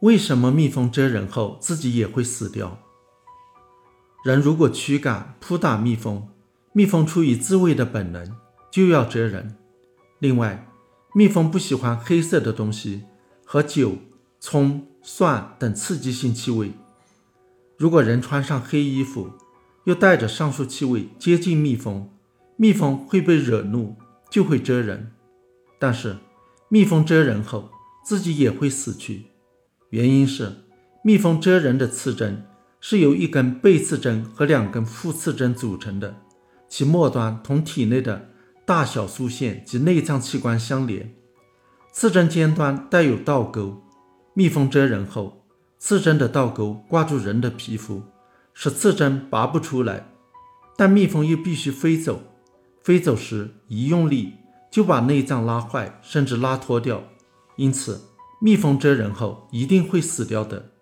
为什么蜜蜂蛰人后自己也会死掉？人如果驱赶、扑打蜜蜂，蜜蜂出于自卫的本能就要蛰人。另外，蜜蜂不喜欢黑色的东西和酒、葱、蒜等刺激性气味。如果人穿上黑衣服，又带着上述气味接近蜜蜂，蜜蜂会被惹怒，就会蛰人。但是，蜜蜂蛰人后自己也会死去。原因是，蜜蜂蛰人的刺针是由一根背刺针和两根副刺针组成的，其末端同体内的大小枢线及内脏器官相连。刺针尖端带有倒钩，蜜蜂蛰人后，刺针的倒钩挂住人的皮肤，使刺针拔不出来。但蜜蜂又必须飞走，飞走时一用力就把内脏拉坏，甚至拉脱掉。因此。蜜蜂蛰人后一定会死掉的。